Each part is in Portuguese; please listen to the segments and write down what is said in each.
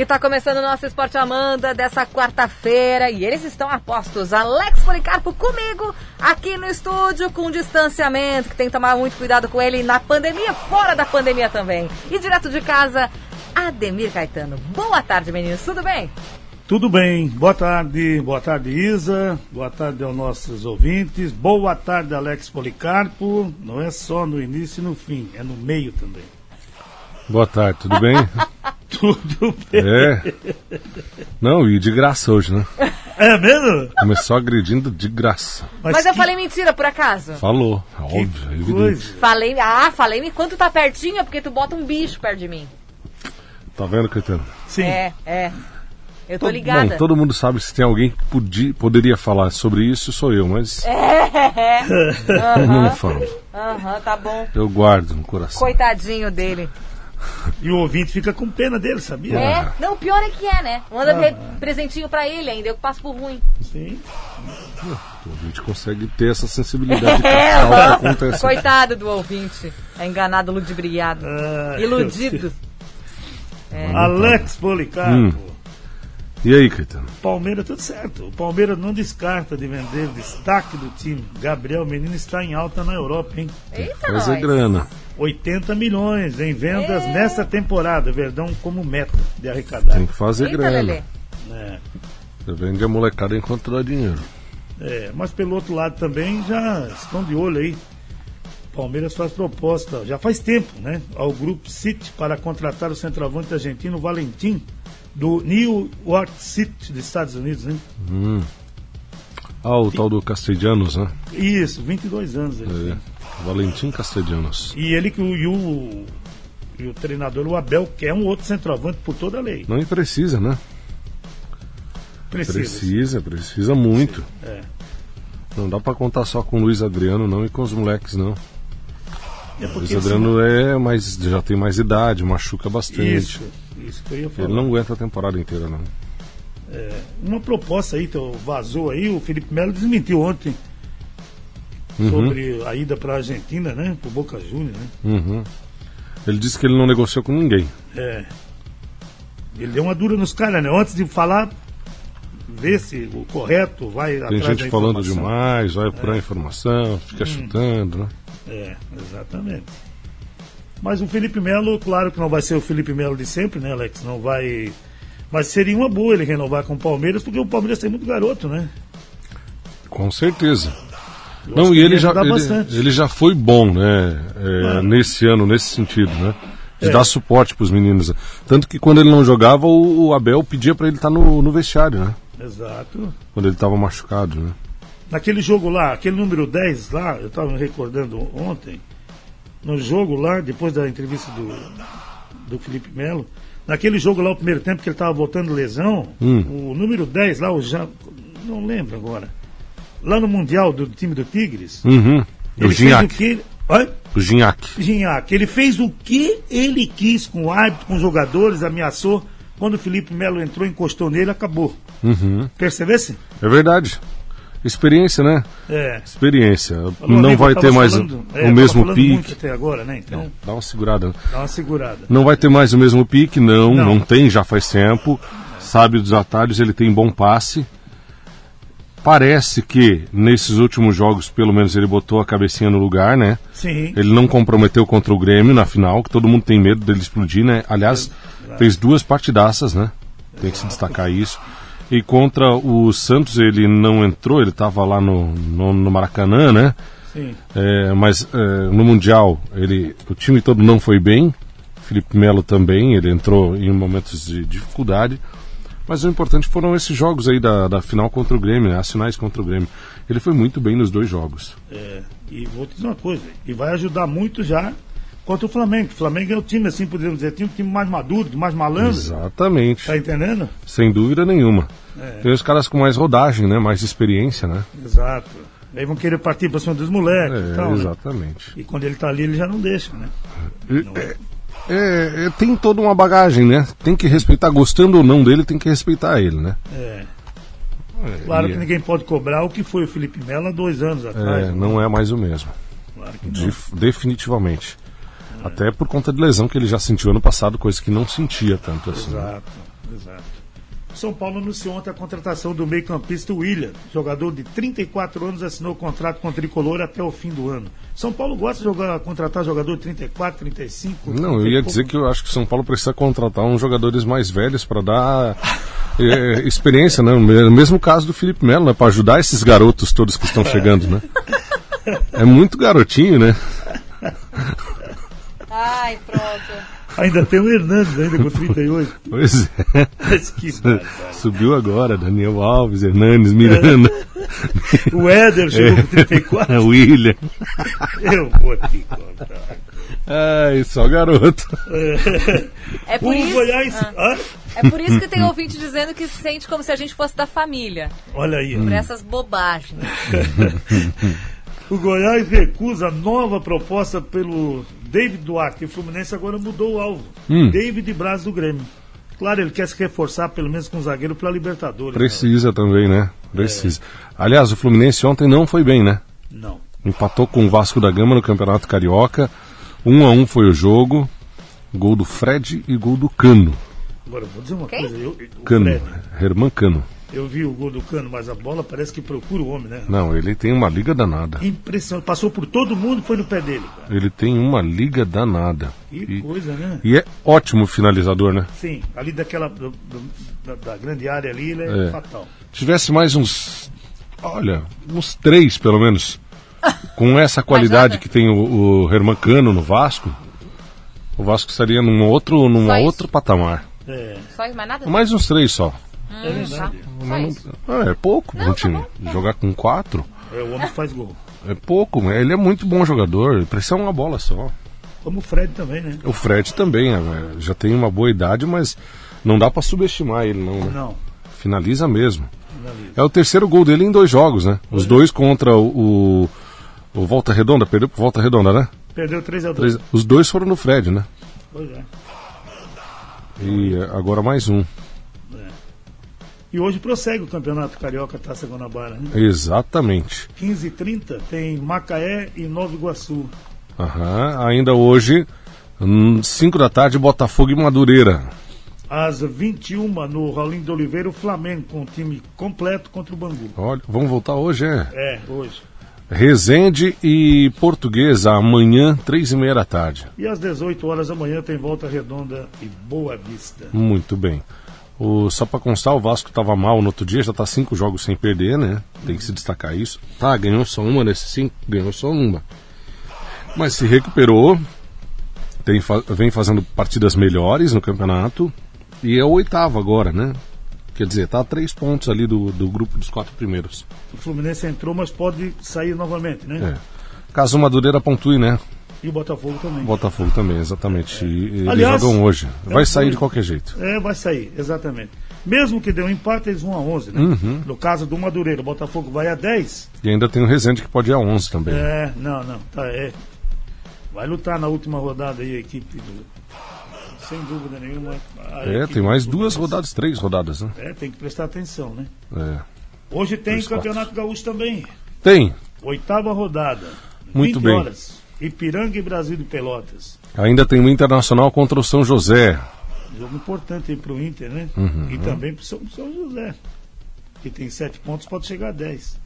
E tá começando o nosso Esporte Amanda dessa quarta-feira e eles estão apostos. Alex Policarpo comigo aqui no estúdio com distanciamento, que tem que tomar muito cuidado com ele na pandemia, fora da pandemia também. E direto de casa, Ademir Caetano. Boa tarde, meninos, tudo bem? Tudo bem, boa tarde, boa tarde Isa, boa tarde aos nossos ouvintes, boa tarde Alex Policarpo, não é só no início e no fim, é no meio também. Boa tarde, tudo bem? Tudo bem. É. Não, e de graça hoje, né? É mesmo? Começou agredindo de graça. Mas, eu que falei mentira, por acaso? Falou, óbvio, é evidente. coisa. Falei, ah, falei enquanto tá pertinho, é porque tu bota um bicho perto de mim. Tá vendo, Caetano? Sim, É, é. Eu tô Bom, ligada. todo mundo sabe se tem alguém que podi- poderia falar sobre isso, sou eu, mas É. eu não falo. Aham, tá bom. Eu guardo no coração. Coitadinho dele. e o ouvinte fica com pena dele, sabia? É? Não, o pior é que é, né? Manda re- presentinho pra ele ainda, eu passo por ruim. Sim. A gente consegue ter essa sensibilidade É, que acontece. Coitado do ouvinte. É enganado, ludibriado. Ah, Iludido. É. Alex Policarpo, Hum. E aí, Caetano? Palmeiras tudo certo, o Palmeiras não descarta de vender o destaque do time, Gabriel Menino está em alta na Europa, hein? Eita, Fazer nós. grana. 80 milhões em vendas É. nesta temporada, Verdão como meta de arrecadar. Tem que fazer Eita, grana. Lelê. É. Você vende a molecada enquanto dá dinheiro. É, mas pelo outro lado também já estão de olho aí. Palmeiras faz proposta, já faz tempo, né? Ao grupo City para contratar o centroavante argentino Valentim, do New York City, dos Estados Unidos, né? Ah, o tal do Castellanos, né? Isso, 22 anos. Ele É. Valentim Castellanos. E ele que o, e o, e o treinador, o Abel, quer um outro centroavante por toda a lei. Não precisa, né? Precisa. Precisa, precisa muito. É. Não dá pra contar só com o Luiz Adriano, não, e com os moleques, não. É O Luiz Adriano é, mas já tem mais idade, machuca bastante. Isso, isso que eu ia falar. Ele não aguenta a temporada inteira, não. Uma proposta aí, que vazou aí, o Felipe Melo desmentiu ontem Uhum. sobre a ida para a Argentina, né? Pro Boca Juniors, né? Uhum. Ele disse que ele não negociou com ninguém. É. Ele deu uma dura nos caras, né? Antes de falar, ver se o correto vai Tem atrás gente falando demais, vai procurar informação, fica chutando, né? É, exatamente. Mas o Felipe Melo, claro que não vai ser o Felipe Melo de sempre, né, Alex? Não vai. Mas seria uma boa ele renovar com o Palmeiras, porque o Palmeiras tem muito garoto, né? Com certeza. Eu Não, e ele já, ele, ele já foi bom, né? é. Nesse ano, nesse sentido, né? De É. dar suporte pros meninos. Tanto que quando ele não jogava, o, o Abel pedia pra ele estar no, no vestiário, né? Exato. Quando ele tava machucado, né? Naquele jogo lá, aquele número 10 lá, eu estava me recordando ontem, no jogo lá, depois da entrevista do, do Felipe Melo, naquele jogo lá, o primeiro tempo que ele estava voltando lesão, Hum. o número 10 lá, o Jean, não lembro agora, lá no Mundial do time do Tigres, Uhum. O ele fez o Ginhaque. que. Oi? O Ginhaque. Ginhaque, ele fez o que ele quis com o árbitro, com os jogadores, ameaçou. Quando o Felipe Melo entrou, encostou nele, acabou. Uhum. Percebesse? É verdade. Experiência, né? É. Experiência. Não vai ter mais falando- o, é, o mesmo pique. até agora, né? Então, Dá uma segurada. dá uma segurada. Não vai ter mais o mesmo pique, não, Não. não, tem, já faz tempo. Sabe dos atalhos, ele tem bom passe. Parece que nesses últimos jogos, pelo menos, ele botou a cabecinha no lugar, né? Sim. Ele não comprometeu contra o Grêmio na final, que todo mundo tem medo dele explodir, né? Aliás, fez duas partidaças, né? Tem que se destacar isso. E contra o Santos ele não entrou, ele estava lá no, no, no Maracanã, né? Sim. É, mas é, no Mundial ele, o time todo não foi bem. Felipe Melo também, ele entrou em momentos de dificuldade. Mas o importante foram esses jogos aí da, da final contra o Grêmio, né? as finais contra o Grêmio. Ele foi muito bem nos dois jogos. É, e vou te dizer uma coisa, e vai ajudar muito já contra o Flamengo. O Flamengo é o time, assim, podemos dizer, um time mais maduro, mais malandro. Exatamente. Tá entendendo? Sem dúvida nenhuma. É. Tem os caras com mais rodagem, né? Mais experiência, né? Exato. Aí vão querer partir para cima dos moleques e É, tal. né? exatamente. E quando ele tá ali, ele já não deixa, né? É, é, é, tem toda uma bagagem, né? Tem que respeitar, gostando ou não dele, tem que respeitar ele, né? É. É, Claro e que é- ninguém pode cobrar o que foi o Felipe Melo há dois anos atrás. é, né? não é mais o mesmo. Claro que não. Def- definitivamente. Até por conta de lesão que ele já sentiu ano passado, coisa que não sentia tanto assim. né? Exato, Exato. São Paulo anunciou ontem a contratação do meio-campista William, jogador de 34 anos, assinou contrato com o tricolor até o fim do ano. São Paulo gosta de jogar, contratar jogador de 34, 35. Não, eu ia dizer que eu acho que o São Paulo precisa contratar uns jogadores mais velhos para dar é, experiência, né? No mesmo caso do Felipe Melo, né? Para ajudar esses garotos todos que estão chegando, né? É muito garotinho, né? Ai, pronto. Ainda tem o Hernandes, ainda com 38. Pois é. Mas que. Subiu agora, Daniel Alves, Hernandes, Miranda, O Éder chegou com 34. William. Eu vou te contar. Ai, só garoto. É por O isso. Goiás. Ah. É por isso que tem ouvinte dizendo que se sente como se a gente fosse da família. olha aí. ó. Por essas bobagens. O Goiás recusa nova proposta pelo David Duarte. O Fluminense agora mudou o alvo. Hum. David Braz do Grêmio. Claro, ele quer se reforçar pelo menos com o zagueiro para a Libertadores. Precisa também, né? Precisa. Aliás, o Fluminense ontem não foi bem, né? Não. Empatou com o Vasco da Gama no Campeonato Carioca. Um a um foi o jogo. Gol do Fred e gol do Cano. Agora, vou dizer uma Quem? coisa. Eu, Cano. Fred, Herman Cano. Eu vi o gol do Cano, mas a bola parece que procura o homem, né? Não, ele tem uma liga danada. Impressionante. Passou por todo mundo e foi no pé dele, cara. Ele tem uma liga danada. Que E, coisa, né? e é ótimo finalizador, né? Sim, ali daquela. do- do- da, da grande área ali, ele é, É. fatal. Tivesse mais uns. Olha, uns três pelo menos. Com essa qualidade que tem o, o Herman Cano no Vasco, o Vasco estaria num outro, num outro patamar. É, Só mais nada? Mais uns três só. É verdade. Isso. Ah, é pouco para um time. Jogar com quatro É, o homem faz gol. é pouco. mas Ele é muito bom jogador. Precisa uma bola só. Como o Fred também, né? O Fred também é, já tem uma boa idade, mas não dá para subestimar ele, não. né? Não. Finaliza mesmo. finaliza. É o terceiro gol dele em dois jogos, né? Os dois contra o, o, Volta Redonda, perdeu pro Volta Redonda, né? Perdeu 3 a 2 Três- os dois foram no Fred, né? Pois é. E eh, agora mais um. E hoje prossegue o Campeonato Carioca Taça Guanabara. Né? Exatamente. 15h30 tem Macaé e Nova Iguaçu. Aham. Ainda hoje, 5 da tarde, Botafogo e Madureira. Às 21 no Raulinho de Oliveira, o Flamengo com o time completo contra o Bangu. Olha, vamos voltar hoje, é? É, hoje. Resende e Portuguesa, amanhã, três e meia da tarde. E às 18 horas da manhã tem Volta Redonda e Boa Vista. Muito bem. O, só para constar, o Vasco estava mal no outro dia, já está cinco jogos sem perder, né? Tem que se destacar isso. Tá, ganhou só uma nesses cinco, ganhou só uma. Mas se recuperou, tem, vem fazendo partidas melhores no campeonato e é o oitavo agora, né? Quer dizer, tá a três pontos ali do, do grupo dos quatro primeiros. O Fluminense entrou, mas pode sair novamente, né? É. Caso o Madureira pontue, né? E o Botafogo também. Botafogo também, exatamente. E, eles Aliás, jogam hoje. Vai é, sair foi- de qualquer jeito. É, vai sair, exatamente. Mesmo que dê um empate, eles vão a 11, né? Uhum. No caso do Madureira, o Botafogo vai a 10. E ainda tem o Resende que pode ir a 11 também. É, não, não, tá, é. Vai lutar na última rodada aí a equipe do. Sem dúvida nenhuma. É, tem mais duas rodadas, três rodadas, né? É, tem que prestar atenção, né? É. Hoje tem Campeonato Gaúcho também. Tem. Oitava rodada. Muito 20 bem. horas. Ipiranga e Brasil de Pelotas. Ainda tem o Internacional contra o São José. Jogo importante aí pro Inter, né? Uhum. E também pro São, São José. Que tem sete pontos, pode chegar a 10.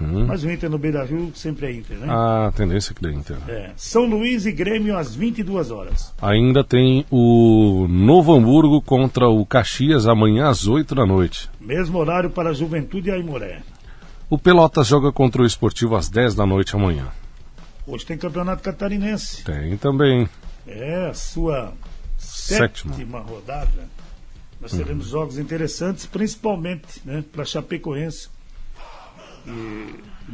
Uhum. Mas o Inter no Beira Rio sempre é Inter, né? A tendência é que dê Inter. É. São Luís e Grêmio às 22 horas. Ainda tem o Novo Hamburgo contra o Caxias amanhã às 8 da noite. Mesmo horário para Juventude e Aimoré. O Pelotas joga contra o Esportivo às 10 da noite amanhã. Hoje tem Campeonato Catarinense. Tem também. É a sua Sétima. sétima, rodada. Nós teremos jogos interessantes, principalmente né, para Chapecoense.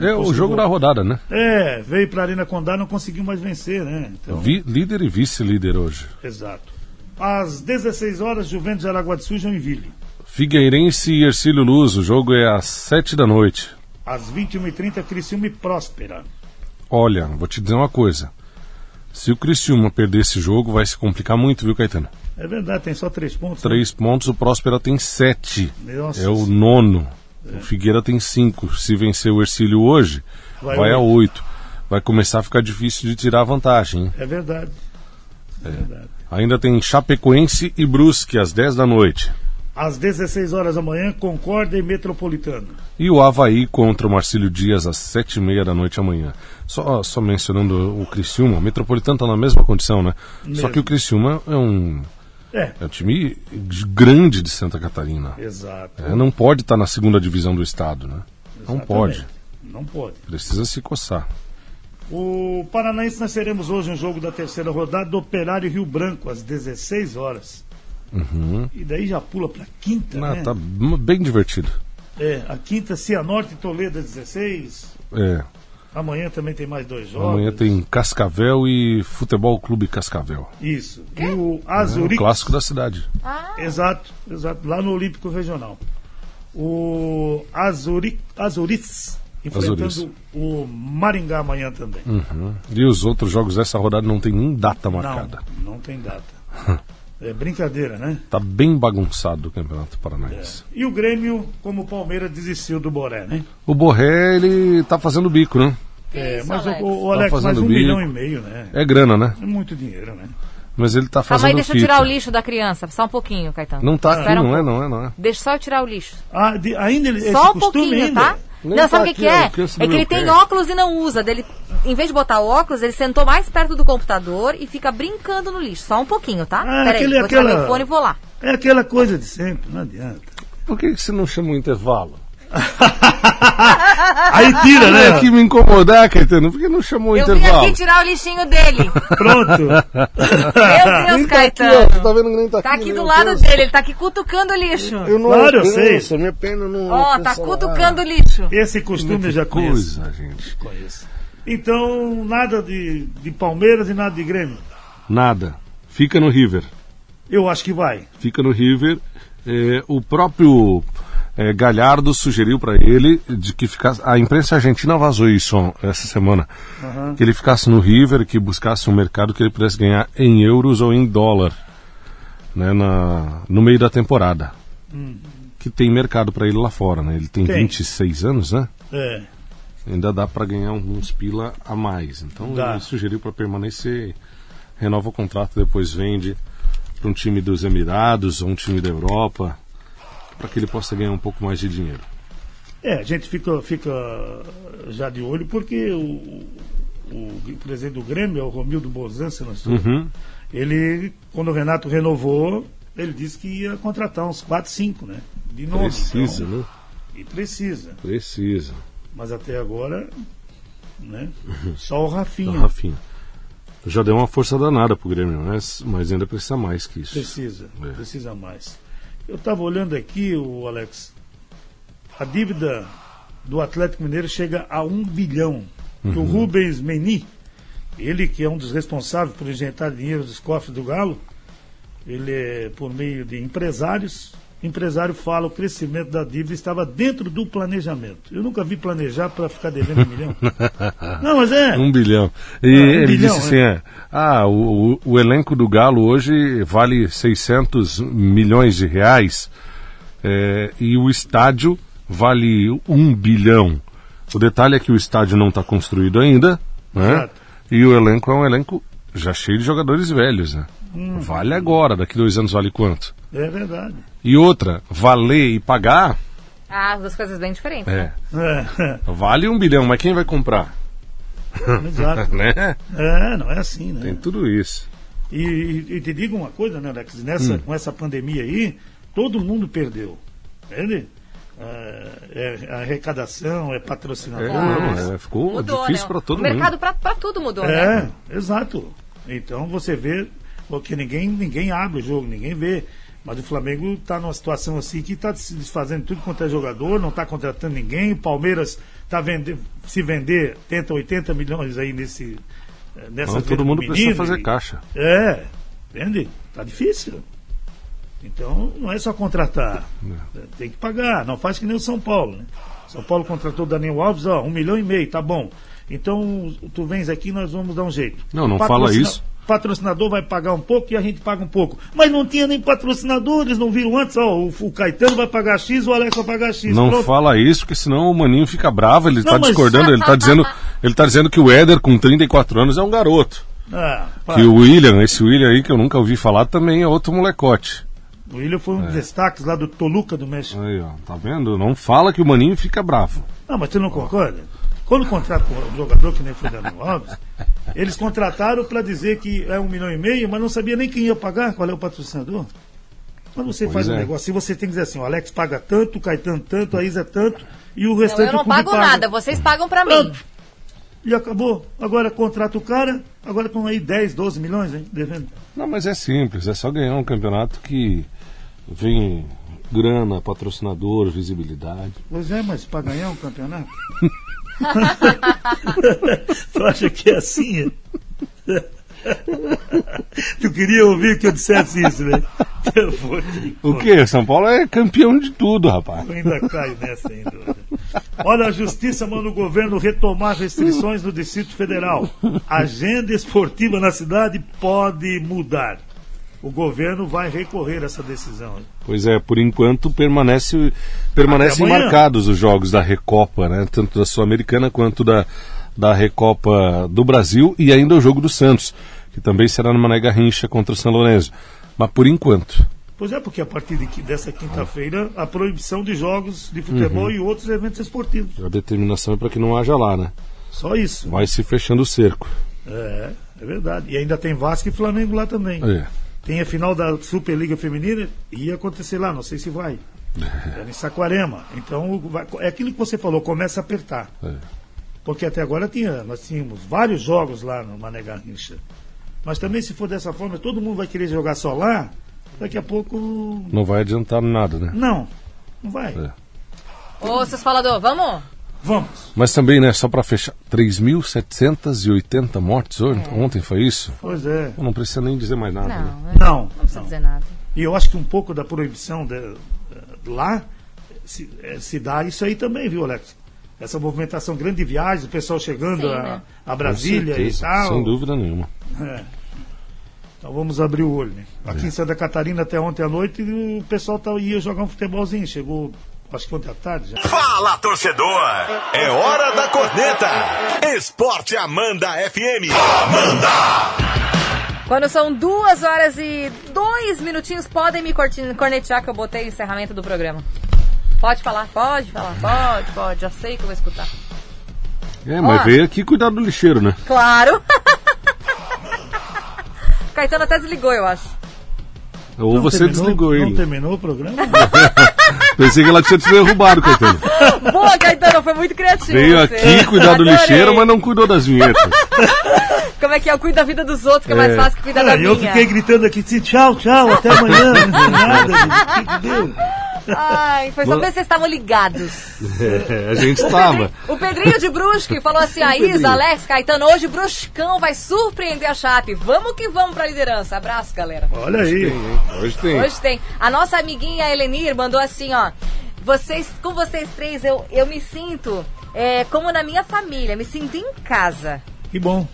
É o jogo da rodada, né? É, veio para a Arena Condá, não conseguiu mais vencer, né? Então, Vi- líder e vice-líder hoje. Exato. Às 16 horas, Juventus de Aragua do Sul, Joinville. Figueirense e Ercílio Luz. O jogo é às 7 da noite. Às 21h30, Criciúma e Próspera. Olha, vou te dizer uma coisa. Se o Criciúma perder esse jogo, vai se complicar muito, viu, Caetano? É verdade, tem só três pontos. né? Três pontos, o Próspera tem sete. Nossa. É o nono. O Figueira tem cinco. Se vencer o Ercílio hoje, Vai vai, a oito. oito. Vai começar a ficar difícil de tirar a vantagem. hein? É verdade. É verdade. Ainda tem Chapecoense e Brusque às 10 da noite. Às 16 horas da manhã, Concórdia e Metropolitano. E o Havaí contra o Marcílio Dias às sete e meia da noite amanhã. Só, só mencionando o Criciúma, o Metropolitano está na mesma condição, né? Mesmo. Só que o Criciúma é um, É, é um time grande de Santa Catarina. exato. É, não pode estar na segunda divisão do estado, né? Não Exatamente. pode. Não pode. Precisa se coçar. O Paranaense nós teremos hoje um jogo da terceira rodada do Operário Rio Branco, às 16 horas. E daí já pula para quinta, Ah, né? tá bem divertido. É, a quinta, Cianorte e Toledo, às 16. É, Amanhã também tem mais dois jogos. amanhã tem Cascavel e Futebol Clube Cascavel. Isso. E o É o Azurix. clássico da cidade. Exato, exato. Lá no Olímpico Regional. O Azuri, Azuritz enfrentando o Maringá amanhã também. Uhum. E os outros jogos dessa rodada não tem nem data marcada. Não, não tem data. é brincadeira, né? Tá bem bagunçado o Campeonato Paranaense. E o Grêmio, como o Palmeiras desistiu do Boré, né? O Borré, ele tá fazendo bico, né? É, Isso, mas o- Alex. o, o Alex, Tá mais fazendo um bico. milhão e meio, né? É grana, né? É muito dinheiro, né? Mas ele tá Calma fazendo aí, deixa eu tirar o lixo da criança. Só um pouquinho, Caetano. Não tá aqui, Espera um não é, não é, não é. Deixa só eu tirar o lixo. Ah, de- ainda ele- esse Só um pouquinho, ainda? tá? Nem não, tá sabe o que, aqui, que ó, é? É que ele tem óculos e não usa. Dele, em vez de botar o óculos, ele sentou mais perto do computador e fica brincando no lixo. Só um pouquinho, tá? Ah, Peraí, aquele- vou tirar aquela- meu fone e vou lá. É aquela coisa de sempre, não adianta. Por que, que você não chama o intervalo? Aí tira, É né? que me incomodar, Caetano. Por que não chamou o Eu vim intervalo? aqui tirar o lixinho dele. Pronto. Meu Deus, Nem tá aqui, ó. Caetano. Tá vendo que nem tá aqui. Tá aqui do lado Deus. dele, ele tá aqui cutucando o lixo. Eu não Claro, eu sei. Minha perna não Ó, tá alcança lá. cutucando o lixo. Esse costume eu já conheço. Coisa, gente. conheço. Então, nada de, de Palmeiras e nada de Grêmio. Nada. Fica no River. Eu acho que vai. Fica no River. É, o próprio é, Galhardo sugeriu para ele de que ficasse. A imprensa argentina vazou isso essa semana. Que ele ficasse no River, que buscasse um mercado que ele pudesse ganhar em euros ou em dólar né, na, no meio da temporada. Que tem mercado para ele lá fora, né? Ele tem, Tem. 26 anos, né? É. Ainda dá para ganhar uns pila a mais. Então Dá. ele sugeriu para permanecer, renova o contrato, depois vende para um time dos Emirados ou um time da Europa, para que ele possa ganhar um pouco mais de dinheiro. É, a gente fica, fica já de olho porque o, o presidente do Grêmio, é o Romildo Bozan, se não estou. Uhum. Ele, quando o Renato renovou, ele disse que ia contratar uns 4, 5, né? De novo. Precisa, então, né? E precisa. Precisa. Mas até agora, né? Só o Rafinha. Tá, Rafinha. Já deu uma força danada pro Grêmio, mas, mas ainda precisa mais que isso. Precisa, É. precisa mais. Eu estava olhando aqui, o Alex, a dívida do Atlético Mineiro chega a um bilhão. Que o Uhum. Rubens Meni, ele que é um dos responsáveis por injetar dinheiro dos cofres do Galo, ele é por meio de empresários. Empresário fala o crescimento da dívida estava dentro do planejamento. Eu nunca vi planejar para ficar devendo um milhão. Não, mas é. Um bilhão. E Ah, um ele bilhão, disse assim: é, ah, o, o- o elenco do Galo hoje vale 600 milhões de reais é, e o estádio vale um bilhão. O detalhe é que o estádio não está construído ainda, né? Exato. E o elenco é um elenco já cheio de jogadores velhos, né? Hum. Vale agora, daqui dois anos vale quanto? É verdade. E outra, valer e pagar, Ah, duas coisas bem diferentes. né? é, É, vale um bilhão, mas quem vai comprar? exato. Né? É, não é assim, né? Tem tudo isso. E, e- e te digo uma coisa, né, Alex? Nessa, Com essa pandemia aí, todo mundo perdeu. Entende? É, é arrecadação, é É, patrocinador. não, é, ficou Mudou, difícil né? para todo o mercado mundo. pra, pra tudo mudou, né? É, exato. Então você vê, porque ninguém, ninguém abre o jogo, ninguém vê. Mas o Flamengo está numa situação assim que está se desfazendo tudo quanto é jogador, não está contratando ninguém. O Palmeiras está vender, se vender, tenta 80 milhões aí nesse. eh, Nessa Não, todo do mundo precisa menino fazer e- caixa. É, entende? Tá difícil. Então não é só contratar. Tem que pagar. Não faz que nem o São Paulo, né? São Paulo contratou o Daniel Alves, ó, um milhão e meio, tá bom. Então tu vens aqui, nós vamos dar um jeito. Não, não O fala patrocina- isso. Patrocinador vai pagar um pouco e a gente paga um pouco. Mas não tinha nem patrocinador, eles não viram antes, ó. O, o Caetano vai pagar X, o Alex vai pagar X. Não Pronto. fala isso, porque senão o Maninho fica bravo, ele está mas- discordando, ele está dizendo, ele tá dizendo que o Éder com 34 anos é um garoto. Ah. Que o William, esse William aí que eu nunca ouvi falar, também é outro molecote. O William foi um dos destaques lá do Toluca do México. Aí, ó, tá vendo? Não fala que o Maninho fica bravo. Não, mas tu não concorda? Quando contrata um jogador que nem foi Daniel Alves, eles contrataram para dizer que é um milhão e meio, mas não sabia nem quem ia pagar, qual é o patrocinador. Quando você Pois faz um é. negócio, se você tem que dizer assim, o Alex paga tanto, o Caetano tanto, a Isa é tanto, e o Não, restante eu não o clube pago paga. nada, vocês pagam pra mim. E acabou. Agora contrata o cara, agora estão aí 10, 12 milhões, hein, devendo. Não, mas é simples, é só ganhar um campeonato que vem grana, patrocinador, visibilidade. Pois é, mas para ganhar um campeonato? tu acha que é assim? tu queria ouvir que eu dissesse isso, né? O quê? São Paulo é campeão de tudo, rapaz. Eu ainda caio nessa ainda. Olha, a Justiça manda o governo retomar restrições no Distrito Federal. Agenda esportiva na cidade pode mudar. O governo vai recorrer a essa decisão. Pois é, por enquanto permanece, permanecem marcados os jogos da Recopa, né? Tanto da Sul-Americana quanto da, da Recopa do Brasil e ainda o jogo do Santos, que também será no Mané Garrincha contra o São Lourenço. Mas por enquanto. Pois é, porque a partir de, dessa quinta-feira, a proibição de jogos de futebol e outros eventos esportivos. A determinação é para que não haja lá, né? Só isso. Vai se fechando o cerco. É, é verdade. E ainda tem Vasco e Flamengo lá também. É. Tem a final da Superliga Feminina, ia acontecer lá, não sei se vai. É em Saquarema. Então, vai- é aquilo que você falou, começa a apertar. É. Porque até agora tinha, nós tínhamos vários jogos lá no Mané Garrincha. Mas também, se for dessa forma, todo mundo vai querer jogar só lá, daqui a pouco. Não vai adiantar nada, né? Não, não vai. É. Ô, seus falador, vamos? Vamos. Mas também, né, só para fechar, 3.780 mortes hoje, ontem foi isso? Pois é. Não precisa nem dizer mais nada. Não, né? Não, não precisa não. dizer nada. E eu acho que um pouco da proibição de- lá se, eh, se dá isso aí também, viu, Alex? Essa movimentação grande de viagens, o pessoal chegando Sim, a, né? a Brasília e certeza, tal. Sem dúvida nenhuma. É. Então vamos abrir o olho, né? Aqui em Santa Catarina até ontem à noite o pessoal tá, ia jogar um futebolzinho. Chegou, acho que ontem à tarde já. Fala, torcedor! É hora da corneta! Esporte Amanda FM. Quando são duas horas e dois minutinhos, podem me cornetear que eu botei o encerramento do programa. Pode falar, pode falar, pode, pode. Já sei que eu vou escutar. É, mas Ó. veio aqui cuidar do lixeiro, né? Claro! Caetano até desligou, eu acho. Ou Não você terminou- desligou Não ele. terminou o programa? Pensei que ela tinha te derrubado, Caetano. Boa, Caetano, foi muito criativo. Veio você. aqui cuidar do lixeiro, mas não cuidou das vinhetas. Como é que é? Eu cuido da vida dos outros, que é mais É. fácil que cuidar da Ah, eu minha. fiquei gritando aqui, tchau, tchau, até amanhã. Não deu nada, gente. O que que deu? Ai, foi só pra ver se vocês estavam ligados. É, a gente estava. O Pedrinho de Brusque falou assim: a Pedrinho. Isa, Alex, Caetano, hoje o Bruscão vai surpreender a Chape. Vamos que vamos pra liderança. Abraço, galera. Olha aí. Hoje tem. Hoje tem. A nossa amiguinha Elenir mandou assim, ó. Vocês, com vocês três, eu, eu me sinto é, como na minha família, me sinto em casa. Que bom.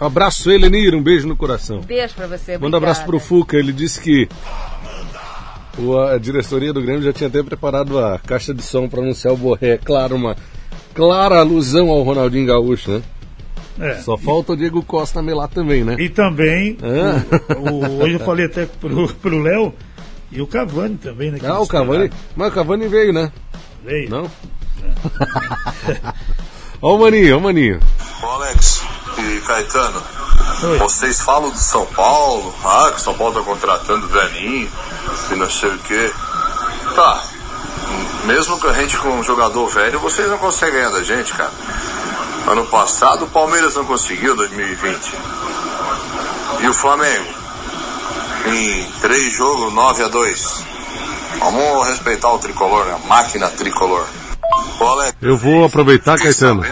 Abraço, Elenir, um beijo no coração. Beijo pra você. Manda abraço pro. Fuca, ele disse que a diretoria do Grêmio já tinha até preparado a caixa de som para anunciar o Borré. Claro, uma clara alusão ao Ronaldinho Gaúcho, né? É. Só falta o Diego Costa melar também, né? E também, Ah. o- o- hoje eu falei até pro, pro Léo, e o Cavani também, né? Ah, o Cavani. Mas o Cavani veio, né? Veio. Não? Ó o Maninho, ó o Maninho. Ô Alex e Caetano, Oi. vocês falam do São Paulo, ah, que o São Paulo tá contratando velhinho e não sei o quê. Tá, mesmo que a gente com um jogador velho, vocês não conseguem ganhar da gente, cara. Ano passado o Palmeiras não conseguiu, 2020. E o Flamengo? Em três jogos, 9 a 2 Vamos respeitar o tricolor, né? A máquina tricolor. Alex, Eu vou aproveitar, Caetano,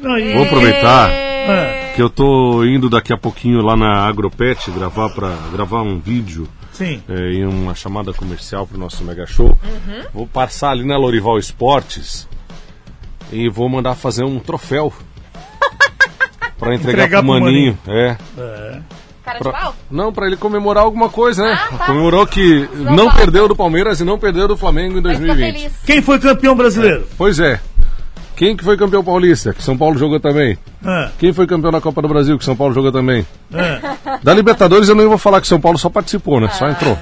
Vou aproveitar. É. que eu tô indo daqui a pouquinho lá na Agropet gravar para gravar um vídeo Sim. é, em uma chamada comercial pro nosso mega show. Vou passar ali na Lorival Esportes e vou mandar fazer um troféu para entregar, Entregar pro pro Maninho. É. É. Cara de Pra- pau? não, para ele comemorar alguma coisa, né? Ah, tá. Comemorou que Não perdeu do Palmeiras e não perdeu do Flamengo em Vai ficar 2020. feliz. Quem foi campeão brasileiro? Pois é. Quem que foi campeão paulista? Que São Paulo jogou também. Ah, Quem foi campeão da Copa do Brasil? Que São Paulo jogou também. ah. Da Libertadores eu não vou falar que São Paulo só participou, né? Só entrou.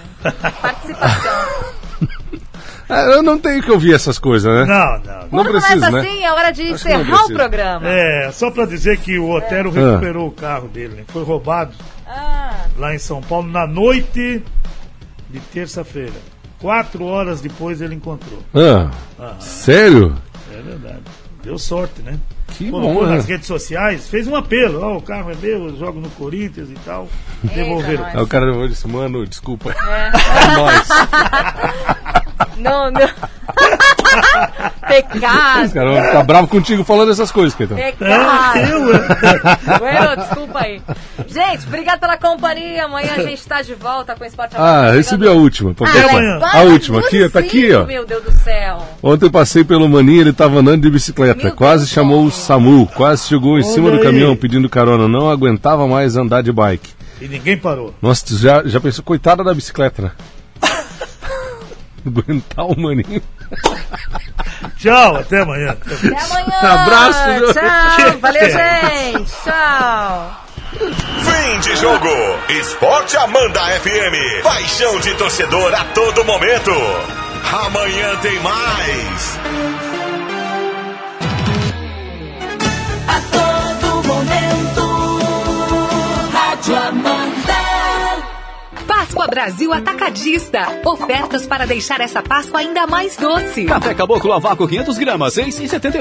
Participação. É, eu não tenho que ouvir essas coisas, né? Não, não. Não Quando precisa, começa né? assim, é hora de Acho não encerrar o programa. É, só pra dizer que o Otero Ah. recuperou o carro dele, né? Foi roubado Ah, lá em São Paulo na noite de terça-feira. Quatro horas depois ele encontrou. Ah, sério? É verdade. Deu sorte, né? Que Colocou bom, né? nas redes sociais, fez um apelo. Ó, o carro é meu, eu jogo no Corinthians e tal. Devolveram. nós. Aí o cara disse, mano, desculpa. É. É nóis. não, não. Pecado. Os caras vão ficar bravos contigo falando essas coisas, Keitão. Pecado. Eu, é. Bueno, desculpa aí. Gente, obrigado pela companhia. Amanhã a gente tá de volta com o Esporte Ah, recebi a última. Pô, Ah, mas A última, aqui, tá aqui, ó. Meu Deus do céu. Ontem eu passei pelo maninho, ele tava andando de bicicleta. Meu quase Deus. chamou o SAMU, quase chegou em cima do aí. caminhão pedindo carona. Não aguentava mais andar de bike. E ninguém parou. Nossa, tu já, já pensou, coitada da bicicleta, né? Aguentar o maninho. Tchau, até amanhã. Até amanhã. Abraço, meu. Tchau. Valeu, gente. Tchau. Fim de jogo. Esporte Amanda FM. Paixão de torcedor a todo momento. Amanhã tem mais. Páscoa Brasil Atacadista. Ofertas para deixar essa Páscoa ainda mais doce. Café Caboclo a vácuo 500 gramas, 6,78.